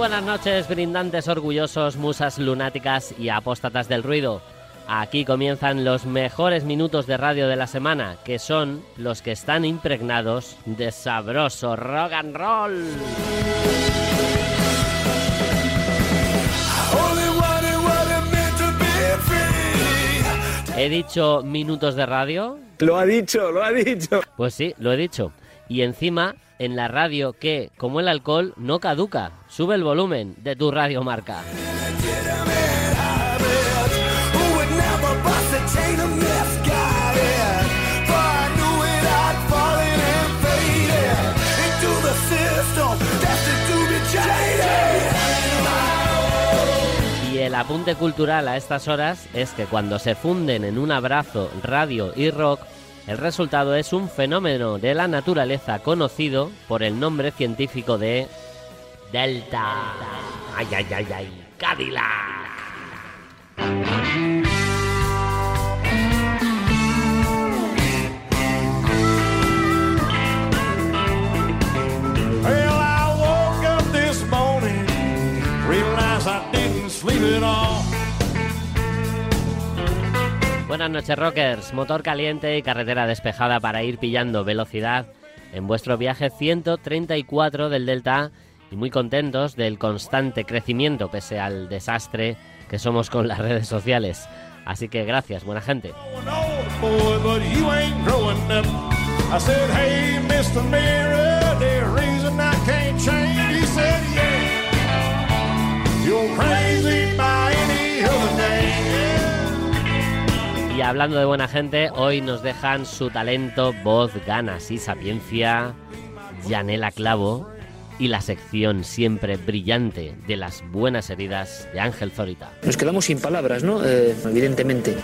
Buenas noches, brindantes orgullosos, musas lunáticas y apóstatas del ruido. Aquí comienzan los mejores minutos de radio de la semana, que son los que están impregnados de sabroso rock and roll. ¿He dicho minutos de radio? Lo ha dicho, lo ha dicho. Pues sí, lo he dicho. Y encima, en la radio que, como el alcohol, no caduca. Sube el volumen de tu radio marca. Y el apunte cultural a estas horas es que cuando se funden en un abrazo radio y rock, el resultado es un fenómeno de la naturaleza conocido por el nombre científico de Delta. Ay, ay, ay, ay, Cadillac. Buenas noches, rockers. Motor caliente y carretera despejada para ir pillando velocidad en vuestro viaje 134 del Delta y muy contentos del constante crecimiento pese al desastre que somos con las redes sociales. Así que gracias, buena gente. Mirror, Y hablando de buena gente, hoy nos dejan su talento, voz, ganas y sapiencia, Yanela Clavo y la sección siempre brillante de las buenas heridas de Ángel Zorita. Nos quedamos sin palabras, ¿no? Eh, evidentemente.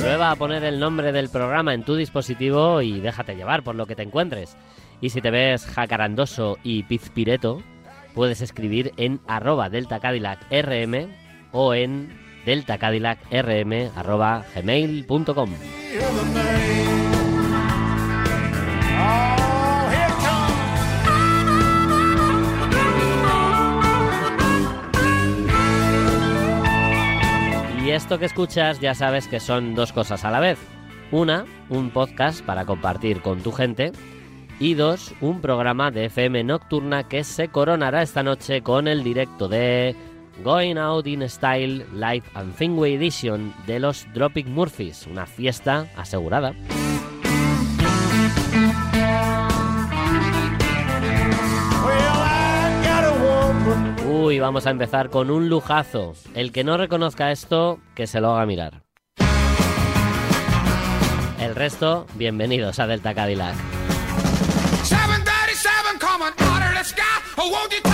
Prueba a poner el nombre del programa en tu dispositivo y déjate llevar por lo que te encuentres. Y si te ves jacarandoso y pizpireto, puedes escribir en arroba delta Cadillac rm o en delta Cadillac rm arroba. Y esto que escuchas ya sabes que son dos cosas a la vez. Una, un podcast para compartir con tu gente. Y dos, un programa de FM nocturna que se coronará esta noche con el directo de Going Out in Style Live and Thingway Edition de los Dropic Murphys. Una fiesta asegurada. Uy, vamos a empezar con un lujazo. El que no reconozca esto, que se lo haga mirar. El resto, bienvenidos a Delta Cadillac. 737 coming out of the sky. Oh, won't you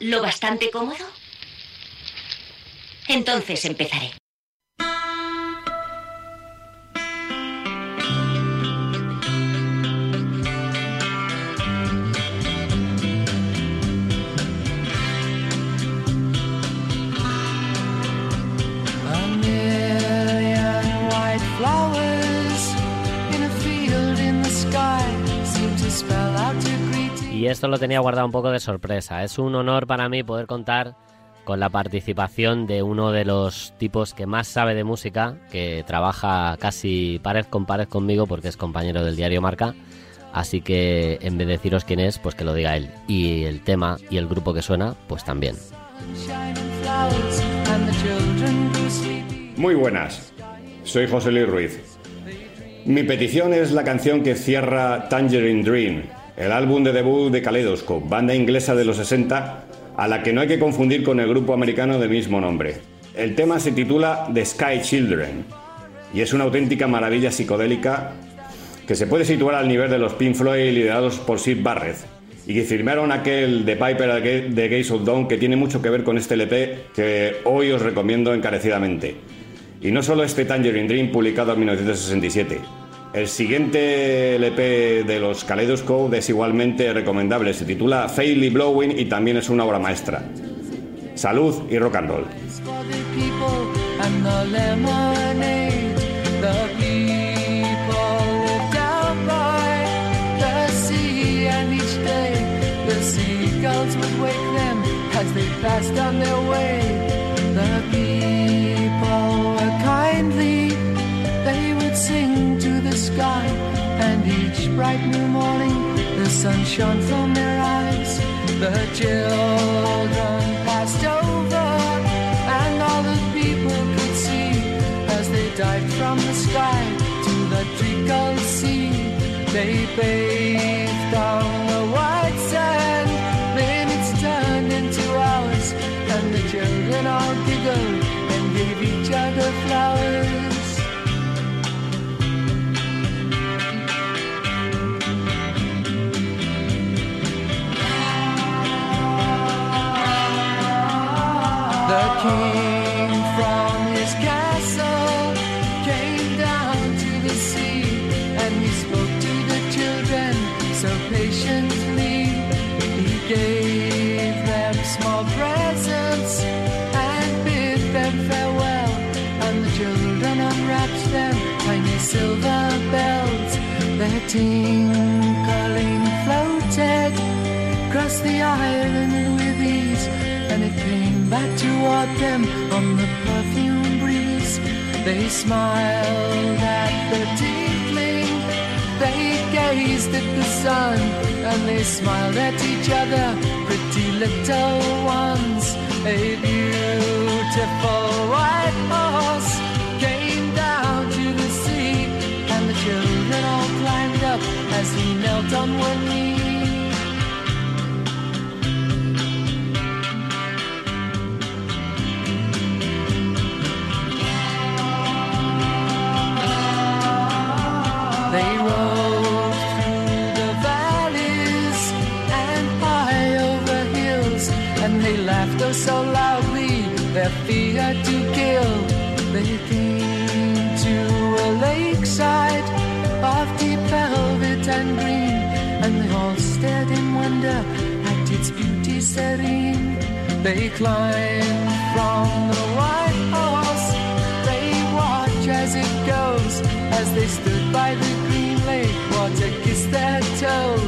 lo bastante cómodo? Entonces empezaré. Y esto lo tenía guardado un poco de sorpresa. Es un honor para mí poder contar con la participación de uno de los tipos que más sabe de música, que trabaja casi pared con pared conmigo porque es compañero del diario Marca. Así que en vez de deciros quién es, pues que lo diga él. Y el tema y el grupo que suena, pues también. Muy buenas, soy José Luis Ruiz. Mi petición es la canción que cierra Tangerine Dream, el álbum de debut de Kaleidoscope, banda inglesa de los 60, a la que no hay que confundir con el grupo americano del mismo nombre. El tema se titula The Sky Children y es una auténtica maravilla psicodélica que se puede situar al nivel de los Pink Floyd liderados por Sid Barrett y que firmaron aquel The Piper de Gates of Dawn que tiene mucho que ver con este LP que hoy os recomiendo encarecidamente. Y no solo este Tangerine Dream publicado en 1967. El siguiente LP de los Kaleidoscope es igualmente recomendable. Se titula Fairly Blowing y también es una obra maestra. Salud y rock and roll. would wake them as they passed on their way. Sky, and each bright new morning the sun shone from their eyes. The children passed over, and all the people could see as they dived from the sky to the treacle sea. They bathed them on the perfume breeze. They smiled at the tinkling, they gazed at the sun, and they smiled at each other, pretty little ones. A beautiful white horse came down to the sea, and the children all climbed up as he knelt on one knee. Oh so loudly their fear to kill. They came to a lakeside of deep velvet and green, and they all stared in wonder at its beauty serene. They climbed from the white horse they watch as it goes as they stood by the green lake. Water kissed their toes.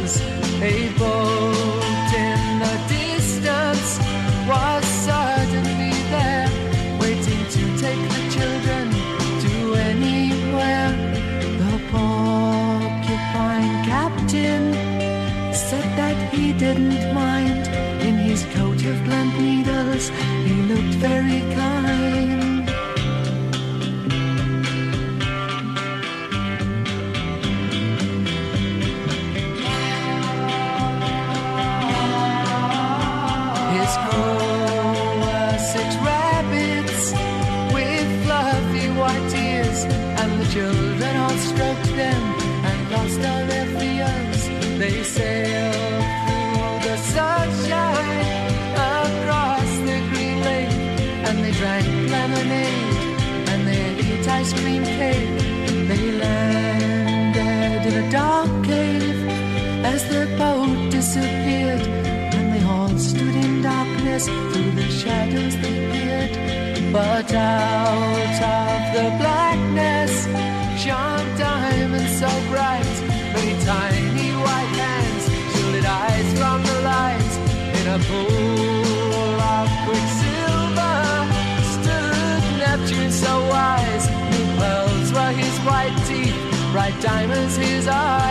Said that he didn't mind. In his coat of blunt needles, he looked very kind. Shadows they peered. But out of the blackness shone diamonds so bright, many tiny white hands shielded eyes from the light in a pool of quicksilver stood Neptune so wise. New pearls were his white teeth, bright diamonds his eyes.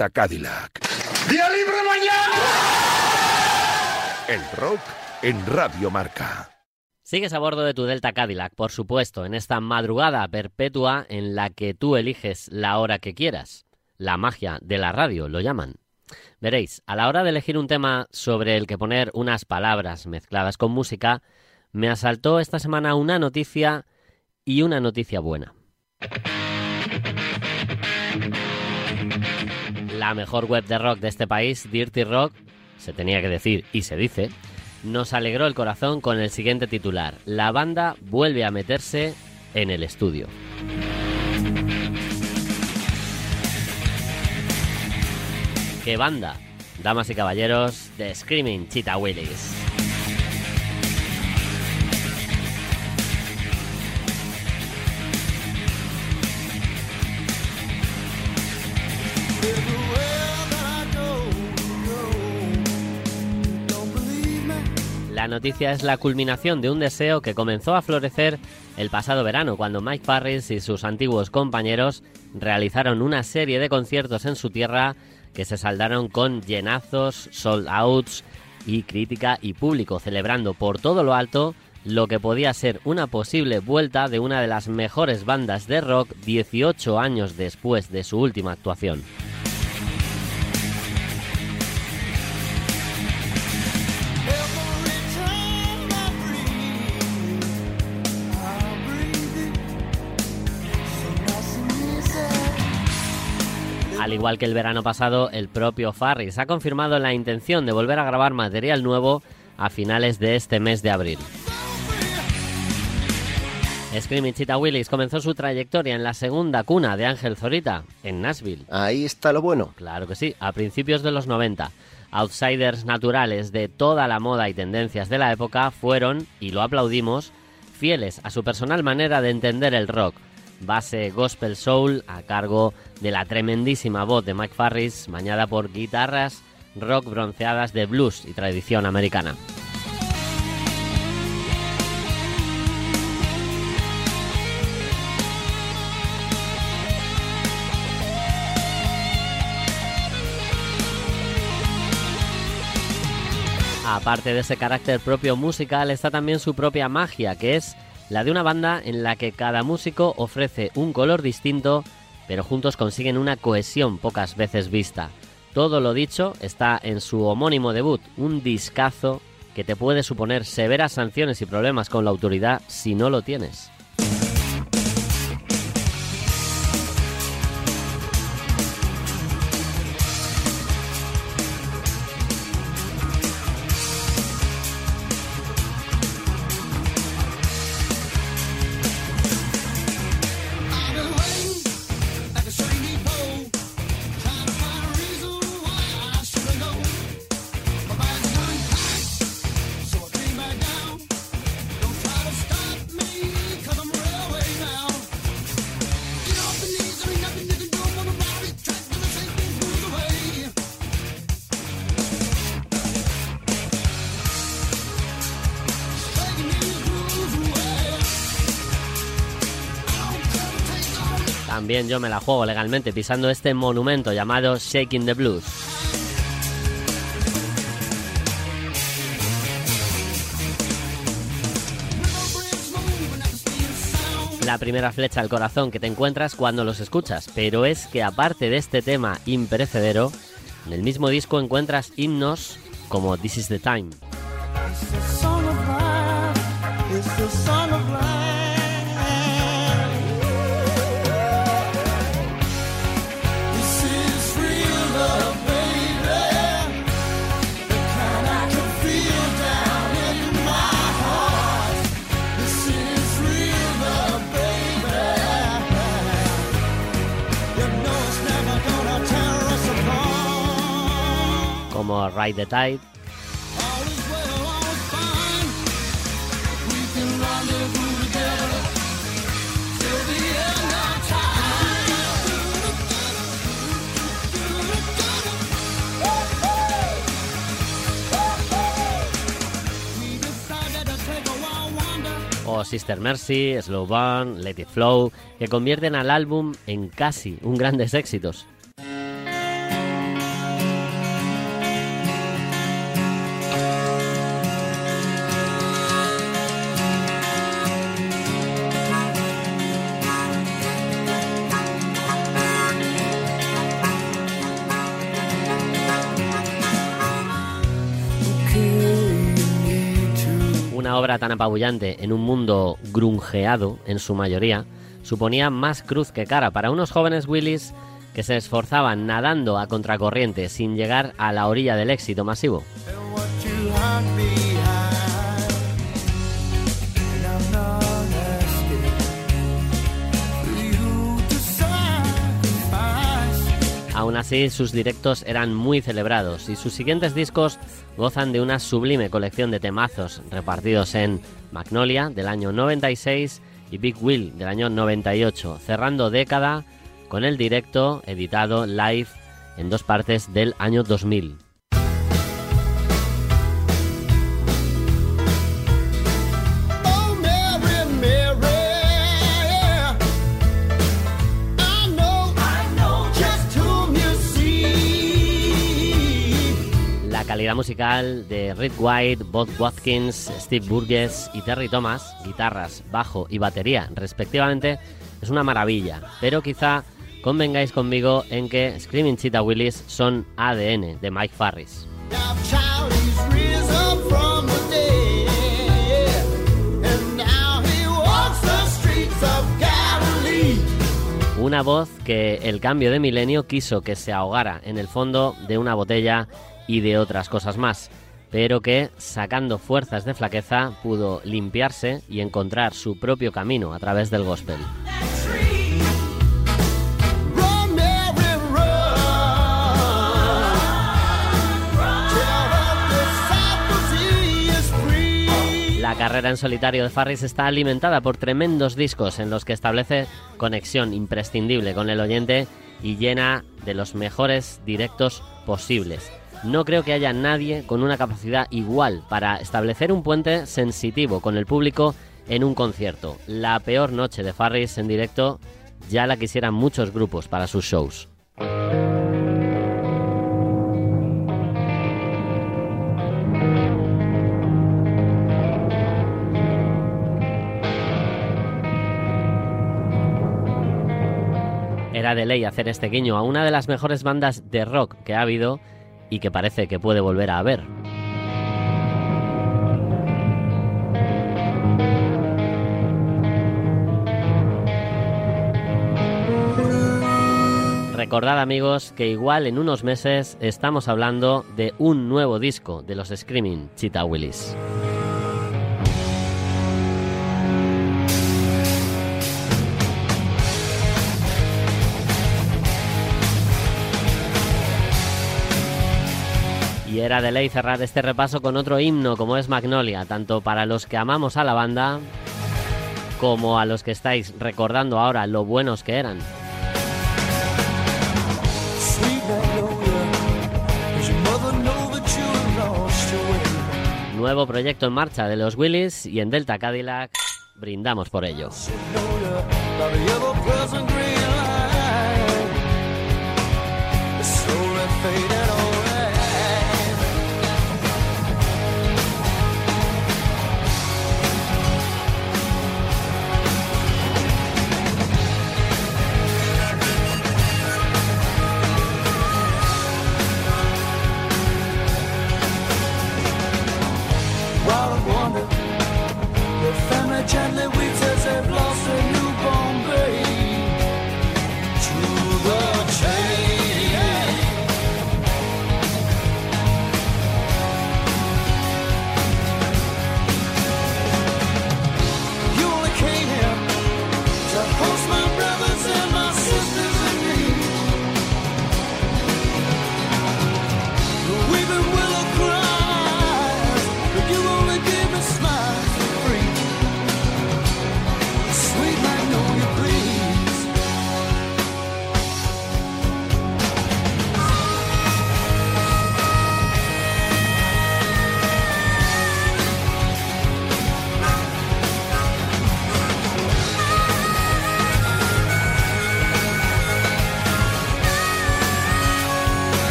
Delta Cadillac. ¡Día libre mañana! El rock en Radio Marca. Sigues a bordo de tu Delta Cadillac, por supuesto, en esta madrugada perpetua en la que tú eliges la hora que quieras. La magia de la radio lo llaman. Veréis, a la hora de elegir un tema sobre el que poner unas palabras mezcladas con música, me asaltó esta semana una noticia y una noticia buena. La mejor web de rock de este país, Dirty Rock, se tenía que decir y se dice, nos alegró el corazón con el siguiente titular. La banda vuelve a meterse en el estudio. ¿Qué banda? Damas y caballeros, The Screaming Cheetah Willis. Noticia es la culminación de un deseo que comenzó a florecer el pasado verano cuando Mike Farris y sus antiguos compañeros realizaron una serie de conciertos en su tierra que se saldaron con llenazos, sold outs y crítica y público, celebrando por todo lo alto lo que podía ser una posible vuelta de una de las mejores bandas de rock 18 años después de su última actuación. Al igual que el verano pasado, el propio Farris ha confirmado la intención de volver a grabar material nuevo a finales de este mes de abril. Screaming Cheetah Willis comenzó su trayectoria en la segunda cuna de Ángel Zorita, en Nashville. Ahí está lo bueno. Claro que sí, a principios de los 90. Outsiders naturales de toda la moda y tendencias de la época fueron, y lo aplaudimos, fieles a su personal manera de entender el rock. Base gospel soul a cargo de la tremendísima voz de Mike Farris, bañada por guitarras rock bronceadas de blues y tradición americana. Aparte de ese carácter propio musical, está también su propia magia, que es la de una banda en la que cada músico ofrece un color distinto, pero juntos consiguen una cohesión pocas veces vista. Todo lo dicho está en su homónimo debut, un discazo que te puede suponer severas sanciones y problemas con la autoridad si no lo tienes. Yo me la juego legalmente pisando este monumento llamado Shaking the Blues. La primera flecha al corazón que te encuentras cuando los escuchas, pero es que aparte de este tema imperecedero, en el mismo disco encuentras himnos como This is the Time. Take a wild wander. o Sister Mercy, Slow Burn, Let It Flow, que convierten al álbum en casi un grandes éxitos. Apabullante en un mundo grungeado en su mayoría suponía más cruz que cara para unos jóvenes Willis que se esforzaban nadando a contracorriente sin llegar a la orilla del éxito masivo. Aún así, sus directos eran muy celebrados y sus siguientes discos gozan de una sublime colección de temazos repartidos en Magnolia del año 96 y Big Will del año 98, cerrando década con el directo editado live en dos partes del año 2000. Calidad musical de Rick White, Bob Watkins, Steve Burgess y Terry Thomas, guitarras, bajo y batería respectivamente, es una maravilla, pero quizá convengáis conmigo en que Screaming Cheetah Willis son ADN de Mike Farris. Una voz que el cambio de milenio quiso que se ahogara en el fondo de una botella y de otras cosas más. pero que, sacando fuerzas de flaqueza, pudo limpiarse y encontrar su propio camino a través del gospel. La carrera en solitario de Farris está alimentada por tremendos discos en los que establece conexión imprescindible con el oyente y llena de los mejores directos posibles. No creo que haya nadie con una capacidad igual para establecer un puente sensitivo con el público en un concierto. La peor noche de Farris en directo ya la quisieran muchos grupos para sus shows. Era de ley hacer este guiño a una de las mejores bandas de rock que ha habido y que parece que puede volver a haber. Recordad amigos que igual en unos meses estamos hablando de un nuevo disco de los Screaming Cheetah Willis. Y era de ley cerrar este repaso con otro himno como es Magnolia, tanto para los que amamos a la banda como a los que estáis recordando ahora lo buenos que eran. Nuevo proyecto en marcha de los Willis y en Delta Cadillac brindamos por ello.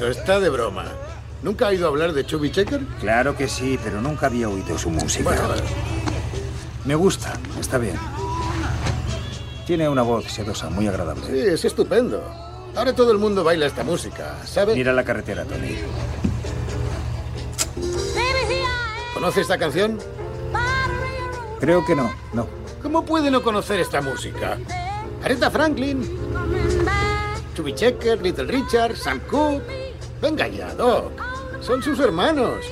Momento, está de broma. ¿Nunca ha ido a hablar de Chubby Checker? Claro que sí, pero nunca había oído su música. Bueno, bueno. Me gusta, está bien. Tiene una voz sedosa, muy agradable. Sí, es estupendo. Ahora todo el mundo baila esta música, ¿sabe? Mira la carretera, Tony. ¿Conoce esta canción? Creo que no, no. ¿Cómo puede no conocer esta música? Aretha Franklin, Chubby Checker, Little Richard, Sam Cooke. Venga ya, Doc. Son sus hermanos.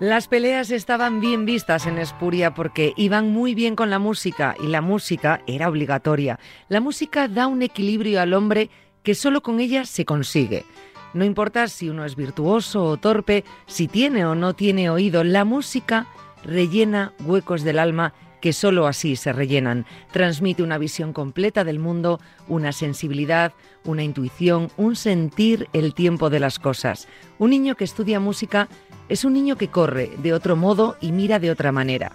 Las peleas estaban bien vistas en Espuria porque iban muy bien con la música y la música era obligatoria. La música da un equilibrio al hombre que solo con ella se consigue. No importa si uno es virtuoso o torpe, si tiene o no tiene oído, la música rellena huecos del alma que sólo así se rellenan. Transmite una visión completa del mundo, una sensibilidad, una intuición, un sentir el tiempo de las cosas. Un niño que estudia música es un niño que corre de otro modo y mira de otra manera.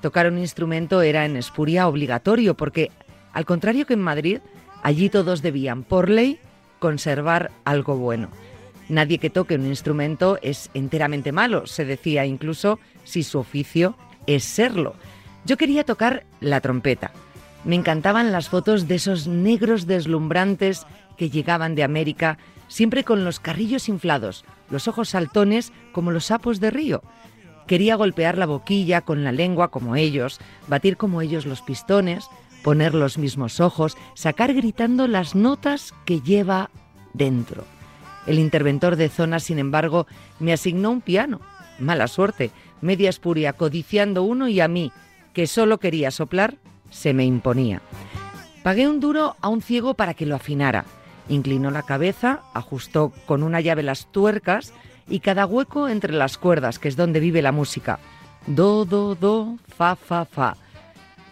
Tocar un instrumento era en Espuria obligatorio porque, al contrario que en Madrid, allí todos debían, por ley, conservar algo bueno. Nadie que toque un instrumento es enteramente malo, se decía incluso si su oficio es serlo. Yo quería tocar la trompeta. Me encantaban las fotos de esos negros deslumbrantes que llegaban de América, siempre con los carrillos inflados, los ojos saltones como los sapos de río. Quería golpear la boquilla con la lengua como ellos, batir como ellos los pistones, poner los mismos ojos, sacar gritando las notas que lleva dentro. El interventor de zona, sin embargo, me asignó un piano. Mala suerte, media espuria, codiciando uno y a mí, que solo quería soplar, se me imponía. Pagué un duro a un ciego para que lo afinara. Inclinó la cabeza, ajustó con una llave las tuercas y cada hueco entre las cuerdas, que es donde vive la música. Do, do, do, fa, fa, fa.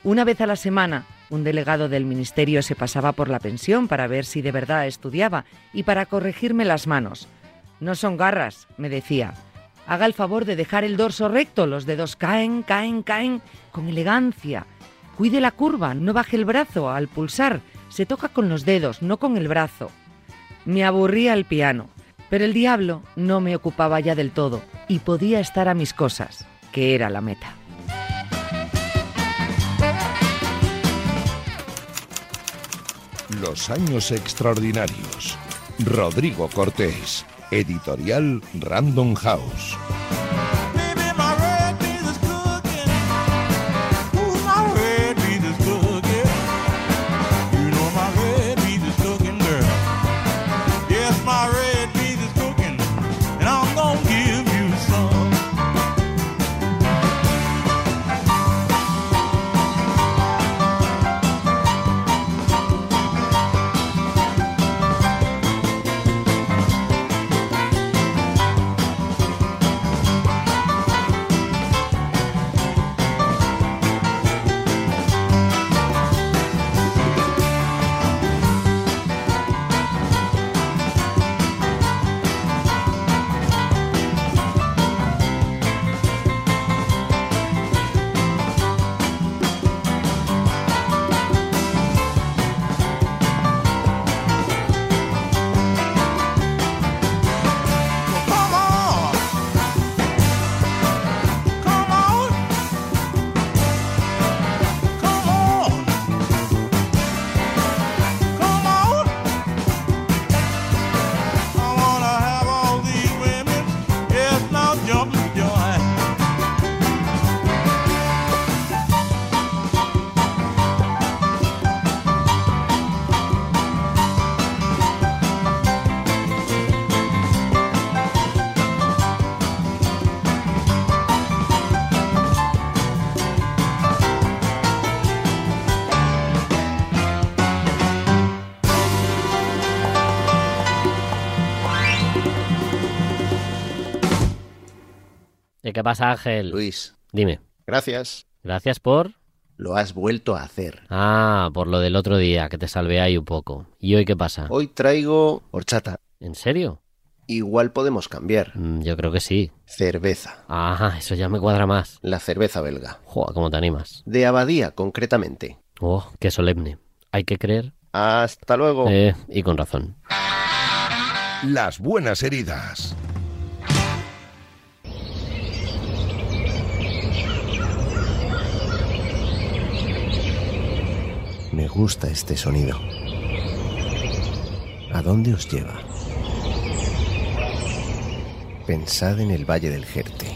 Una vez a la semana, un delegado del ministerio se pasaba por la pensión para ver si de verdad estudiaba y para corregirme las manos. No son garras, me decía. Haga el favor de dejar el dorso recto, los dedos caen, caen, caen, con elegancia. Cuide la curva, no baje el brazo al pulsar, se toca con los dedos, no con el brazo. Me aburría el piano, pero el diablo no me ocupaba ya del todo y podía estar a mis cosas, que era la meta. Los años extraordinarios. Rodrigo Cortés. Editorial Random House. Pasa, Ángel? Luis. Dime. Gracias. Gracias por... Lo has vuelto a hacer. Ah, por lo del otro día, que te salvé ahí un poco. ¿Y hoy qué pasa? Hoy traigo horchata. ¿En serio? Igual podemos cambiar. Mm, Yo creo que sí. Cerveza. Ah, eso ya me cuadra más. La cerveza belga. Joder, ¿cómo te animas? De Abadía, concretamente. Oh, qué solemne. Hay que creer. Hasta luego. Eh, y con razón. Las buenas heridas. Me gusta este sonido. ¿A dónde os lleva? Pensad en el Valle del Jerte.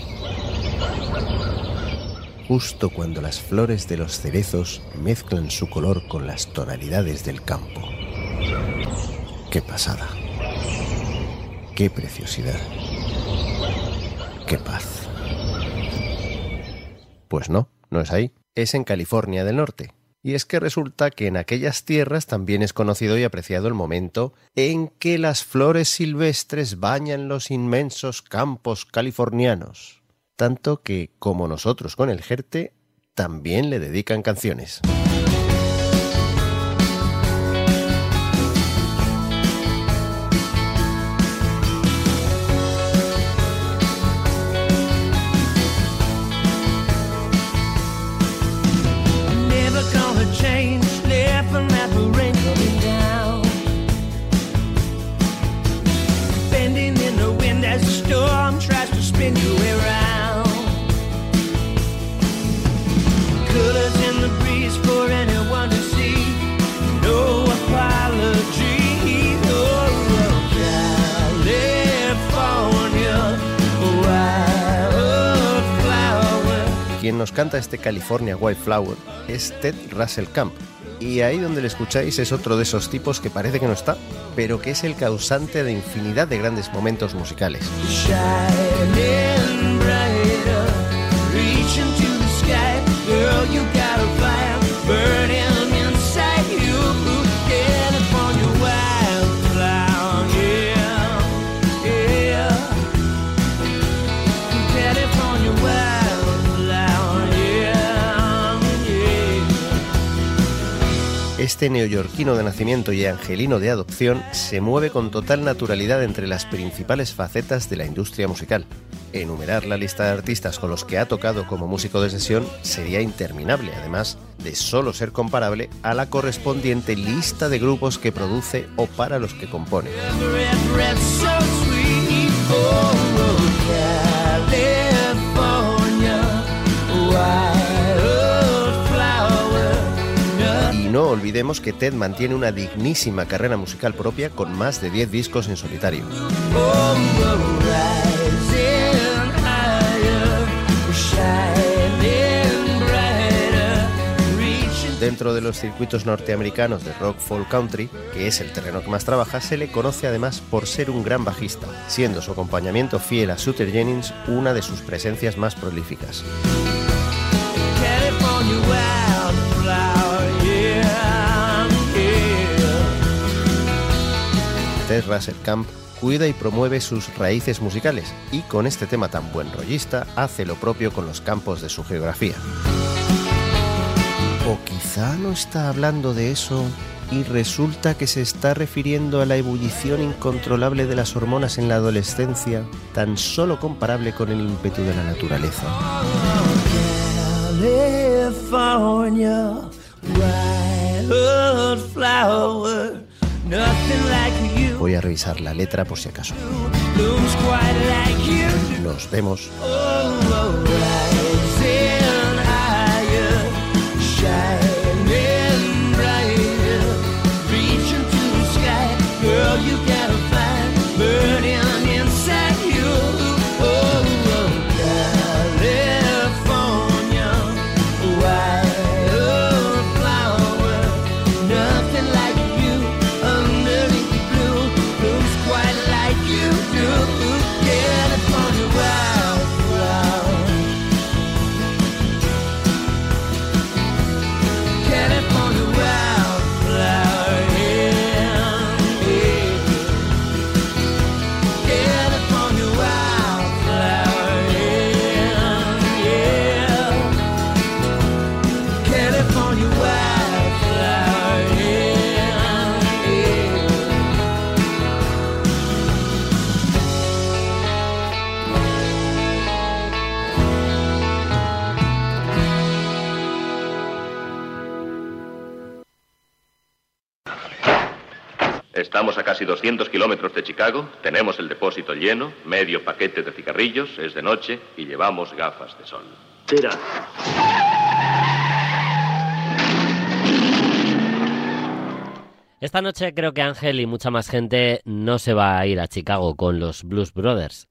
Justo cuando las flores de los cerezos mezclan su color con las tonalidades del campo. ¡Qué pasada! ¡Qué preciosidad! ¡Qué paz! Pues no, no es ahí. Es en California del Norte. Y es que resulta que en aquellas tierras también es conocido y apreciado el momento en que las flores silvestres bañan los inmensos campos californianos. Tanto que, como nosotros con el Jerte, también le dedican canciones. Nos canta este California White Flower es Ted Russell Camp. Y ahí donde le escucháis es otro de esos tipos que parece que no está, pero que es el causante de infinidad de grandes momentos musicales. Este neoyorquino de nacimiento y angelino de adopción se mueve con total naturalidad entre las principales facetas de la industria musical. Enumerar la lista de artistas con los que ha tocado como músico de sesión sería interminable, además de solo ser comparable a la correspondiente lista de grupos que produce o para los que compone. No olvidemos que Ted mantiene una dignísima carrera musical propia con más de 10 discos en solitario. Dentro de los circuitos norteamericanos de rock folk country, que es el terreno que más trabaja, se le conoce además por ser un gran bajista, siendo su acompañamiento fiel a Suter Jennings una de sus presencias más prolíficas. Ted Russell Camp cuida y promueve sus raíces musicales y con este tema tan buen rollista hace lo propio con los campos de su geografía. O quizá no está hablando de eso y resulta que se está refiriendo a la ebullición incontrolable de las hormonas en la adolescencia, tan solo comparable con el ímpetu de la naturaleza. California, Voy a revisar la letra por si acaso. Nos vemos. Oh, rising Estamos a casi 200 kilómetros de Chicago, tenemos el depósito lleno, medio paquete de cigarrillos, es de noche y llevamos gafas de sol. Tira. Esta noche creo que Ángel y mucha más gente no se va a ir a Chicago con los Blues Brothers,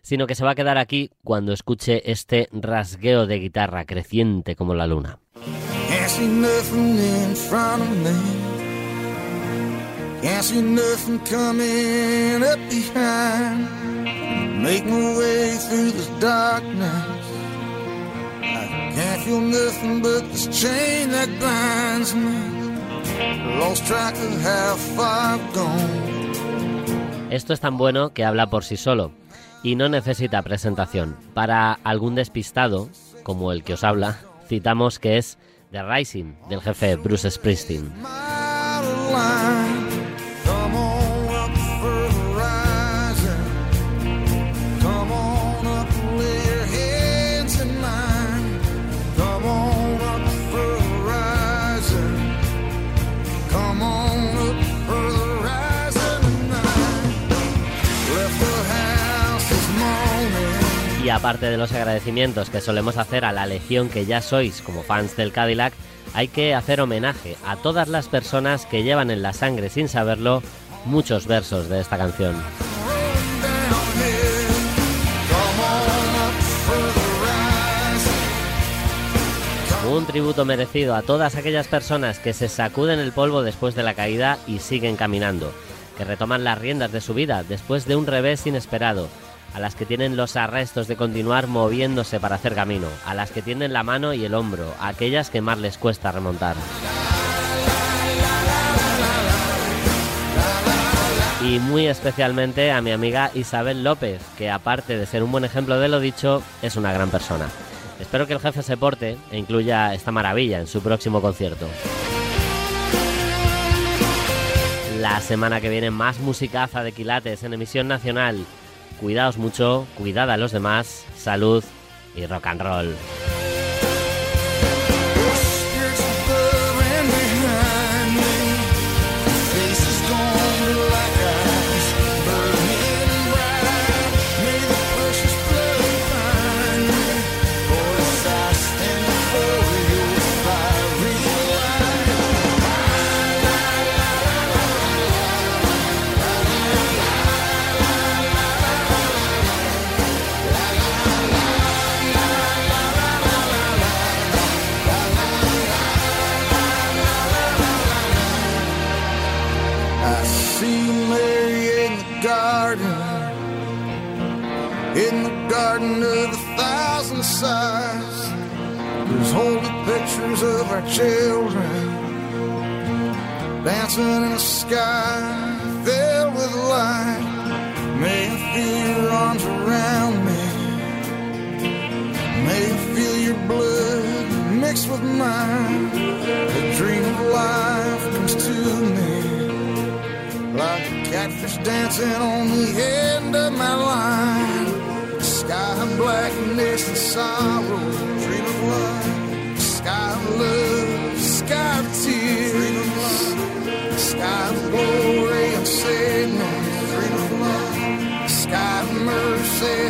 sino que se va a quedar aquí cuando escuche este rasgueo de guitarra creciente como la luna. Can't see nothing in front of me. Can't see nothing coming up behind. Make my way through this darkness. I can't feel nothing but this chain that binds me. Lost track of how far I've gone. Esto es tan bueno que habla por sí solo y no necesita presentación. Para algún despistado, como el que os habla, citamos que es The Rising del jefe Bruce Springsteen. Aparte de los agradecimientos que solemos hacer a la legión que ya sois como fans del Cadillac, hay que hacer homenaje a todas las personas que llevan en la sangre sin saberlo muchos versos de esta canción. Un tributo merecido a todas aquellas personas que se sacuden el polvo después de la caída y siguen caminando, que retoman las riendas de su vida después de un revés inesperado, a las que tienen los arrestos de continuar moviéndose para hacer camino, a las que tienen la mano y el hombro, a aquellas que más les cuesta remontar. Y muy especialmente a mi amiga Isabel López, que aparte de ser un buen ejemplo de lo dicho, es una gran persona. Espero que el jefe se porte e incluya esta maravilla en su próximo concierto. La semana que viene más musicaza de quilates en emisión nacional. Cuidaos mucho, cuidad a los demás, salud y rock and roll.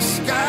Sky